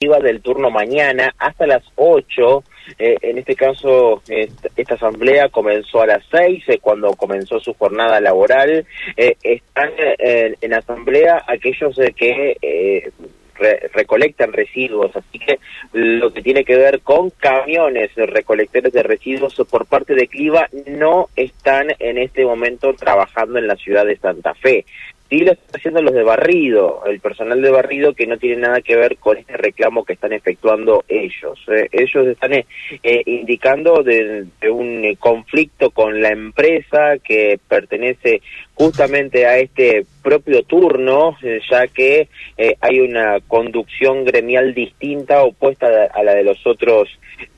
del turno mañana hasta las 8. Eh, en este caso, esta asamblea comenzó a las 6, eh, cuando comenzó su jornada laboral. Eh, están en asamblea aquellos que recolectan residuos, así que lo que tiene que ver con camiones recolectores de residuos por parte de Cliva no están en este momento trabajando en la ciudad de Santa Fe. Sí lo están haciendo los de barrido, el personal de barrido que no tiene nada que ver con este reclamo que están efectuando ellos. Eh, ellos están eh, eh, indicando de, un conflicto con la empresa que pertenece justamente a este propio turno, ya que hay una conducción gremial distinta, opuesta a la de los otros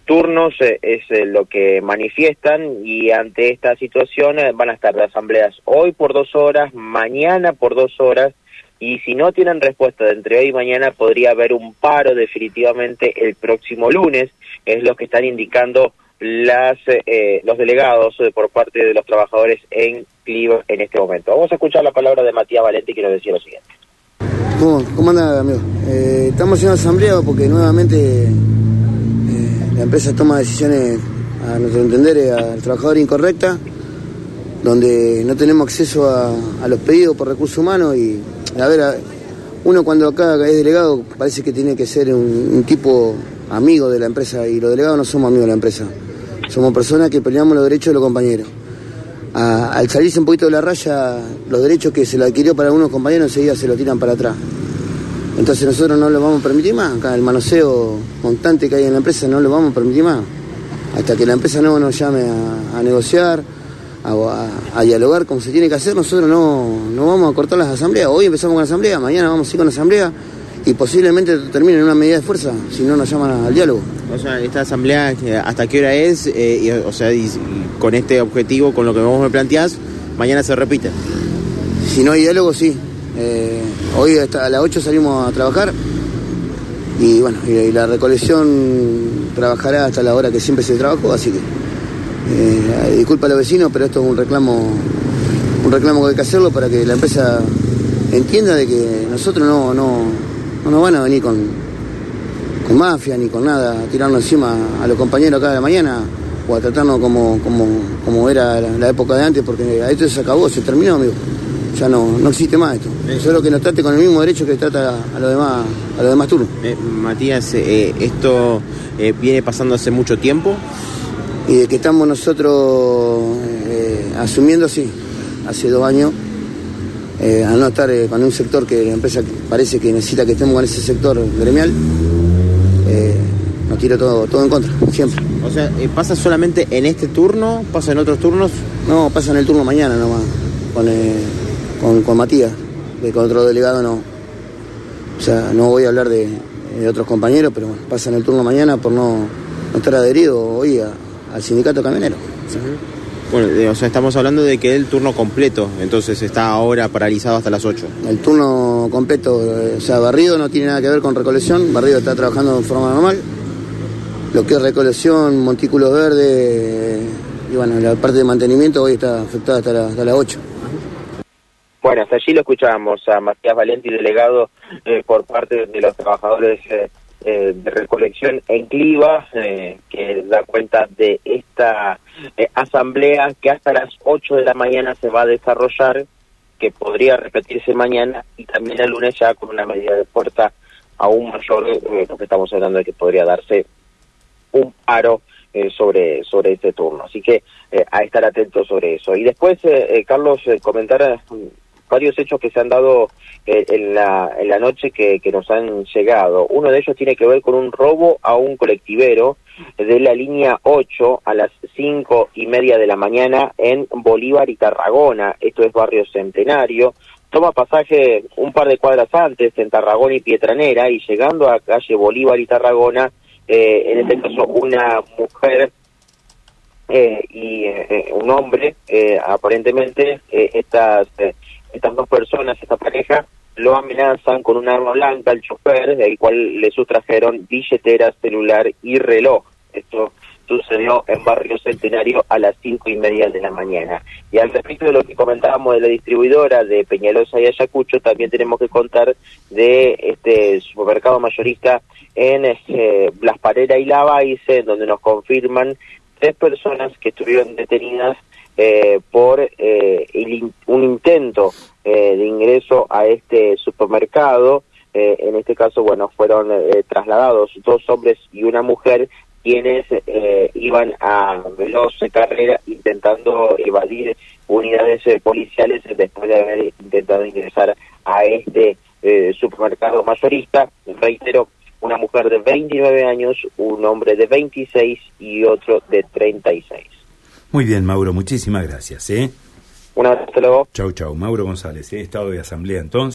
turnos eh, es eh, lo que manifiestan y ante esta situación eh, van a estar de asambleas hoy por dos horas, mañana por dos horas y si no tienen respuesta de entre hoy y mañana podría haber un paro definitivamente el próximo lunes, es lo que están indicando las los delegados por parte de los trabajadores en Cliva en este momento. Vamos a escuchar la palabra de Matías Valente que nos decía lo siguiente. ¿Cómo, cómo anda, amigo? estamos en asamblea porque nuevamente la empresa toma decisiones, a nuestro entender, eh, al trabajador incorrecta, donde no tenemos acceso a, los pedidos por recursos humanos y, a ver, uno cuando acá es delegado parece que tiene que ser un, tipo amigo de la empresa y los delegados no somos amigos de la empresa, somos personas que peleamos los derechos de los compañeros. al salirse un poquito de la raya, los derechos que se le adquirió para algunos compañeros enseguida se lo tiran para atrás. Entonces nosotros no lo vamos a permitir más, acá el manoseo constante que hay en la empresa no lo vamos a permitir más. Hasta que la empresa no nos llame a, negociar, a, dialogar como se tiene que hacer, nosotros no, no vamos a cortar las asambleas. Hoy empezamos con la asamblea, mañana vamos a ir con la asamblea y posiblemente termine en una medida de fuerza si no nos llaman al diálogo. O sea, esta asamblea, ¿hasta qué hora es? Eh, o sea, con este objetivo, con lo que vos me planteás, mañana se repite. Si no hay diálogo, sí. Eh, hoy a las 8 salimos a trabajar y bueno, y, la recolección trabajará hasta la hora que siempre se trabajó, así que eh, disculpa a los vecinos, pero esto es un reclamo, un reclamo que hay que hacerlo para que la empresa entienda de que nosotros no, no, no nos van a venir con, con mafia ni con nada, a tirarnos encima a los compañeros cada mañana o a tratarnos como, como, como era la, época de antes, porque esto se acabó, se terminó, amigo ya no, no existe más esto. Solo que nos trate con el mismo derecho que trata a los demás, a los demás turnos. Eh, Matías, eh, esto eh, viene pasando hace mucho tiempo. Y de que estamos nosotros asumiendo, sí, hace dos años, al no estar con un sector que la empresa parece que necesita que estemos con ese sector gremial, nos tira todo, todo en contra, siempre. O sea, ¿pasa solamente en este turno? ¿Pasa en otros turnos? No, pasa en el turno mañana nomás. Con, con, Matías, de con otro delegado no. O sea, no voy a hablar de, otros compañeros, pero bueno, pasan el turno mañana por no, estar adherido hoy al sindicato camionero. Bueno, o sea, estamos hablando de que el turno completo, entonces está ahora paralizado hasta las 8. El turno completo, eh, o sea, Barrido no tiene nada que ver con recolección, Barrido está trabajando de forma normal. Lo que es recolección, montículos verdes y bueno, la parte de mantenimiento hoy está afectada hasta, hasta las 8. Bueno, hasta allí lo escuchábamos a Matías Valenti, delegado eh, por parte de los trabajadores eh, eh, de recolección en Cliva, que da cuenta de esta asamblea que hasta las 8 de la mañana se va a desarrollar, que podría repetirse mañana y también el lunes ya con una medida de fuerza aún mayor, lo que estamos hablando de que podría darse un paro sobre sobre este turno. Así que a estar atentos sobre eso. Y después, Carlos, comentar varios hechos que se han dado eh, en, la, en la noche que, nos han llegado. Uno de ellos tiene que ver con un robo a un colectivero de la línea 8 a las cinco y media de la mañana en Bolívar y Tarragona. Esto es barrio Centenario. Toma pasaje un par de cuadras antes en Tarragona y Pietranera y llegando a calle Bolívar y Tarragona, eh, en este caso una mujer eh, y un hombre, aparentemente estas estas dos personas, esta pareja, lo amenazan con un arma blanca al chofer, del cual le sustrajeron billetera, celular y reloj. Esto sucedió en Barrio Centenario a las cinco y media de la mañana. Y al respecto de lo que comentábamos de la distribuidora de Peñalosa y Ayacucho, también tenemos que contar de este supermercado mayorista en eh, Las Pareras y Lavaice, donde nos confirman tres personas que estuvieron detenidas eh, por eh, un intento eh, de ingreso a este supermercado. Eh, en este caso, bueno, fueron trasladados dos hombres y una mujer quienes iban a veloz carrera intentando evadir unidades policiales después de haber intentado ingresar a este supermercado mayorista. Reitero, una mujer de 29 años, un hombre de 26 y otro de 36. Muy bien, Mauro, muchísimas gracias. ¿eh? Un abrazo, luego. Chau, chau. Mauro González, ¿eh? Estado de Asamblea entonces.